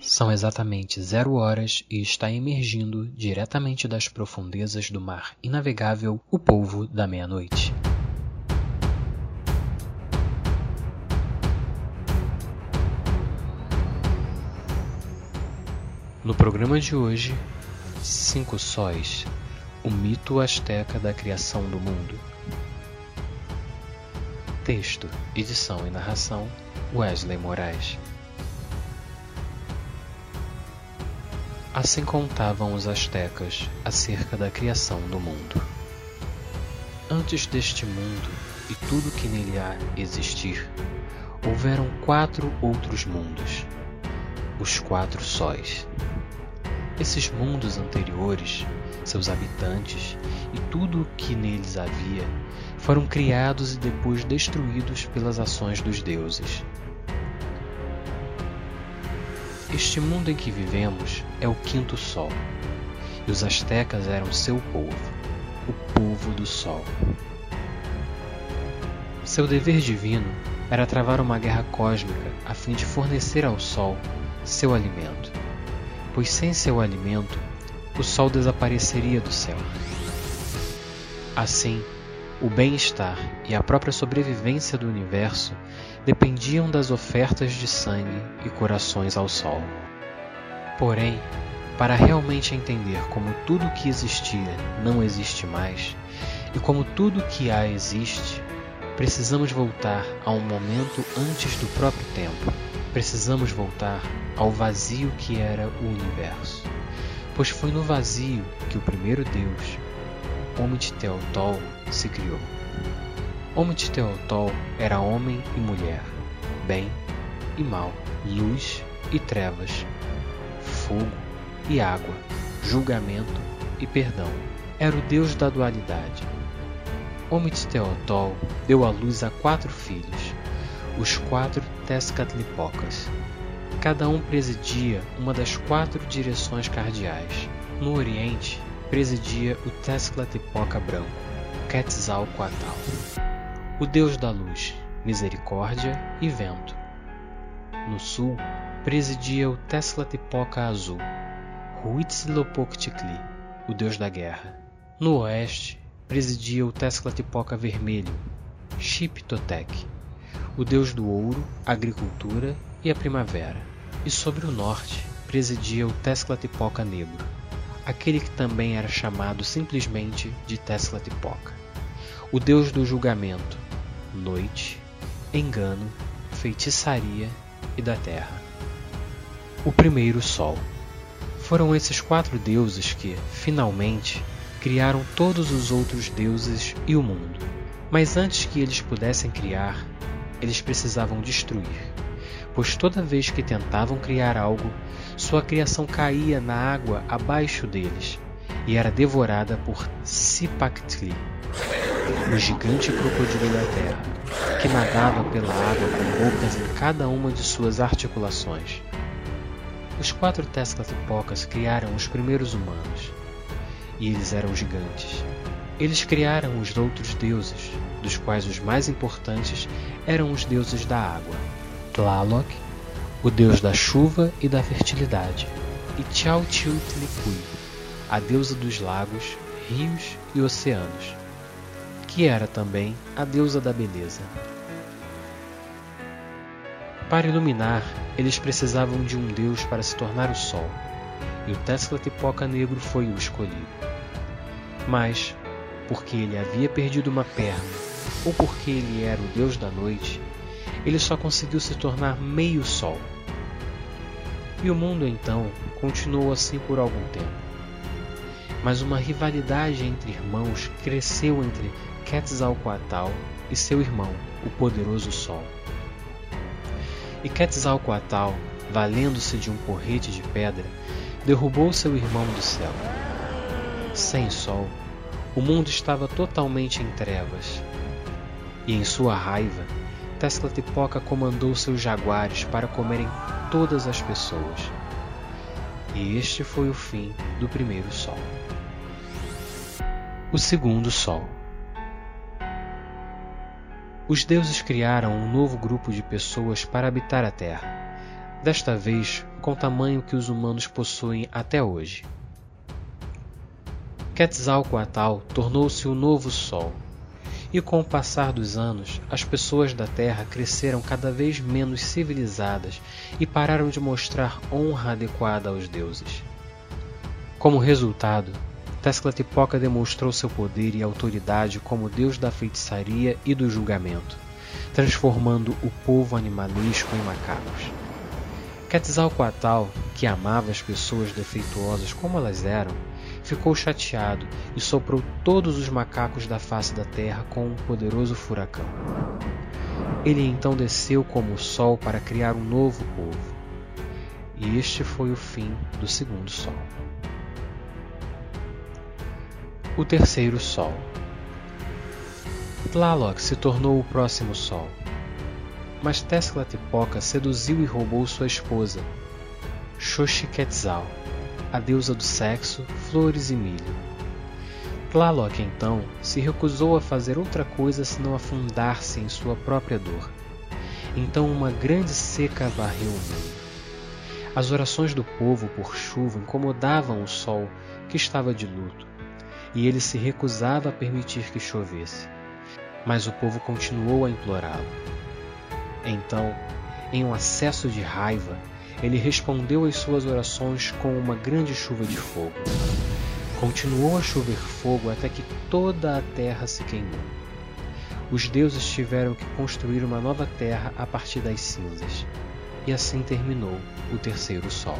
São exatamente zero horas e está emergindo diretamente das profundezas do mar inavegável o polvo da meia-noite. No programa de hoje, Cinco Sóis, o mito asteca da criação do mundo. Texto, edição e narração, Wesley Moraes. Assim contavam os astecas acerca da criação do mundo. Antes deste mundo e tudo que nele há existir, houveram quatro outros mundos, os quatro sóis. Esses mundos anteriores, seus habitantes e tudo o que neles havia, foram criados e depois destruídos pelas ações dos deuses. Este mundo em que vivemos é o quinto sol, e os astecas eram seu povo, o povo do sol. Seu dever divino era travar uma guerra cósmica a fim de fornecer ao sol seu alimento pois sem seu alimento o sol desapareceria do céu. Assim, o bem-estar e a própria sobrevivência do universo dependiam das ofertas de sangue e corações ao sol. Porém, para realmente entender como tudo o que existia não existe mais e como tudo o que há existe, precisamos voltar a um momento antes do próprio tempo Precisamos voltar ao vazio que era o universo, pois foi no vazio que o primeiro Deus, Omitteotol, se criou. Omitteotol era homem e mulher, bem e mal, luz e trevas, fogo e água, julgamento e perdão. Era o Deus da dualidade. Omitteotol deu à luz a quatro filhos, os quatro Tezcatlipocas. Cada um presidia uma das quatro direções cardeais. No Oriente, presidia o Tezcatlipoca branco, Quetzalcoatl, o deus da luz, misericórdia e vento. No sul, presidia o Tezcatlipoca azul, Huitzilopochtli, o deus da guerra. No oeste, presidia o Tezcatlipoca vermelho, Xiptotec, o deus do ouro, agricultura e a primavera. E sobre o norte presidia o Tezcatlipoca negro, aquele que também era chamado simplesmente de Tezcatlipoca, o deus do julgamento, noite, engano, feitiçaria e da terra. O primeiro sol. Foram esses quatro deuses que, finalmente, criaram todos os outros deuses e o mundo. Mas antes que eles pudessem criar, eles precisavam destruir, pois toda vez que tentavam criar algo, sua criação caía na água abaixo deles e era devorada por Sipactli, o gigante crocodilo da terra, que nadava pela água com bocas em cada uma de suas articulações. Os quatro Tezcatlipocas criaram os primeiros humanos, e eles eram gigantes. Eles criaram os outros deuses, dos quais os mais importantes eram os deuses da água, Tlaloc, o deus da chuva e da fertilidade, e Chalchiltlicui, a deusa dos lagos, rios e oceanos, que era também a deusa da beleza. Para iluminar, eles precisavam de um deus para se tornar o sol, e o Tezcatlipoca negro foi o escolhido. Mas, porque ele havia perdido uma perna ou porque ele era o deus da noite, ele só conseguiu se tornar meio sol. E o mundo então continuou assim por algum tempo. Mas uma rivalidade entre irmãos cresceu entre Quetzalcoatl e seu irmão, o poderoso Sol. E Quetzalcoatl, valendo-se de um porrete de pedra, derrubou seu irmão do céu. Sem sol, o mundo estava totalmente em trevas, e em sua raiva, Tezcatlipoca comandou seus jaguares para comerem todas as pessoas. E este foi o fim do primeiro sol. O segundo sol. Os deuses criaram um novo grupo de pessoas para habitar a Terra, desta vez com o tamanho que os humanos possuem até hoje. Quetzalcoatl tornou-se o novo Sol, e com o passar dos anos, as pessoas da Terra cresceram cada vez menos civilizadas e pararam de mostrar honra adequada aos deuses. Como resultado, Tezcatlipoca demonstrou seu poder e autoridade como deus da feitiçaria e do julgamento, transformando o povo animalesco em macacos. Quetzalcoatl, que amava as pessoas defeituosas como elas eram, ficou chateado e soprou todos os macacos da face da terra com um poderoso furacão. Ele então desceu como o sol para criar um novo povo. E este foi o fim do segundo sol. O terceiro Sol. Tlaloc se tornou o próximo Sol. Mas Tezcatlipoca seduziu e roubou sua esposa, Xochiquetzal, a deusa do sexo, flores e milho. Tlaloc então se recusou a fazer outra coisa senão afundar-se em sua própria dor. Então uma grande seca varreu o mundo. As orações do povo por chuva incomodavam o sol, que estava de luto e ele se recusava a permitir que chovesse. Mas o povo continuou a implorá-lo. Então, em um acesso de raiva, ele respondeu às suas orações com uma grande chuva de fogo. Continuou a chover fogo até que toda a terra se queimou. Os deuses tiveram que construir uma nova terra a partir das cinzas. E assim terminou o terceiro sol.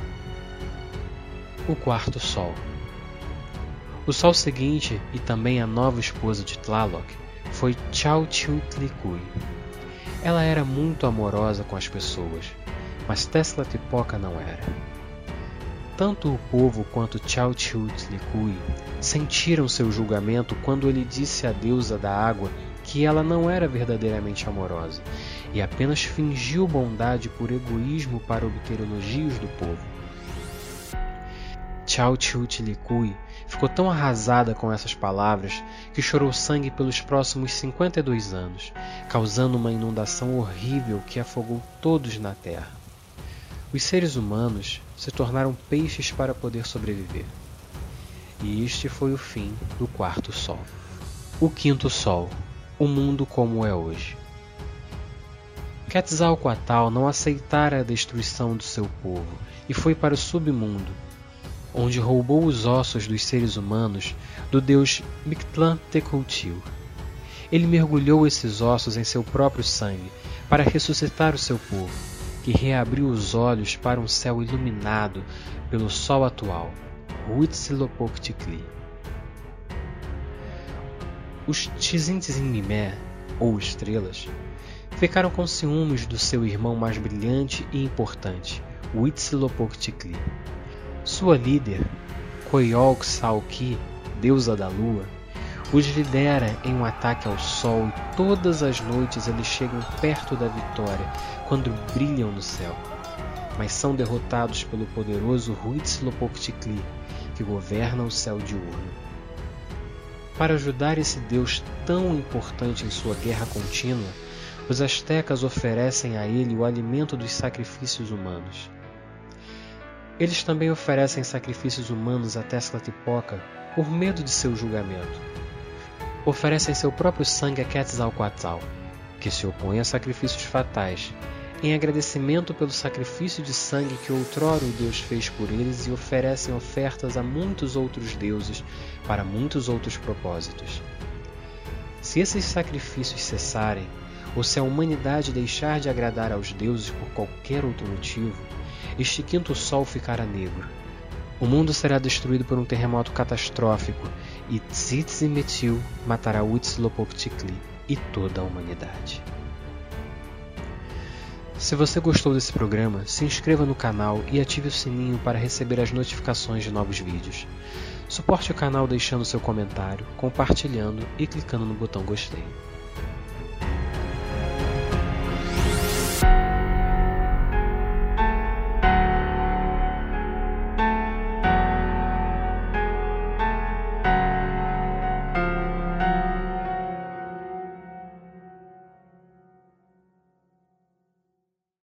O quarto sol. O sol seguinte e também a nova esposa de Tlaloc foi Chalchutlicue. Ela era muito amorosa com as pessoas, mas Tezcatlipoca não era. Tanto o povo quanto Chalchutlicue sentiram seu julgamento quando ele disse à deusa da água que ela não era verdadeiramente amorosa e apenas fingiu bondade por egoísmo para obter elogios do povo. Chalchutlicue ficou tão arrasada com essas palavras que chorou sangue pelos próximos 52 anos, causando uma inundação horrível que afogou todos na terra. Os seres humanos se tornaram peixes para poder sobreviver. E este foi o fim do quarto sol. O quinto sol, o mundo como é hoje. Quetzalcoatl não aceitara a destruição do seu povo e foi para o submundo, onde roubou os ossos dos seres humanos do deus Mictlantecuhtli. Ele mergulhou esses ossos em seu próprio sangue para ressuscitar o seu povo, que reabriu os olhos para um céu iluminado pelo sol atual, Huitzilopochtli. Os Tzintzimmé, ou estrelas, ficaram com ciúmes do seu irmão mais brilhante e importante, Huitzilopochtli. Sua líder, Salki, deusa da lua, os lidera em um ataque ao sol e todas as noites eles chegam perto da vitória quando brilham no céu. Mas são derrotados pelo poderoso Huitzilopochtli, que governa o céu diurno. Para ajudar esse deus tão importante em sua guerra contínua, os astecas oferecem a ele o alimento dos sacrifícios humanos. Eles também oferecem sacrifícios humanos a Tezcatlipoca por medo de seu julgamento. Oferecem seu próprio sangue a Quetzalcoatl, que se opõe a sacrifícios fatais, em agradecimento pelo sacrifício de sangue que outrora o Deus fez por eles e oferecem ofertas a muitos outros deuses para muitos outros propósitos. Se esses sacrifícios cessarem, ou se a humanidade deixar de agradar aos deuses por qualquer outro motivo, este quinto sol ficará negro. O mundo será destruído por um terremoto catastrófico e Tzitzimetil matará Huitzilopochtli e toda a humanidade. Se você gostou desse programa, se inscreva no canal e ative o sininho para receber as notificações de novos vídeos. Suporte o canal deixando seu comentário, compartilhando e clicando no botão gostei.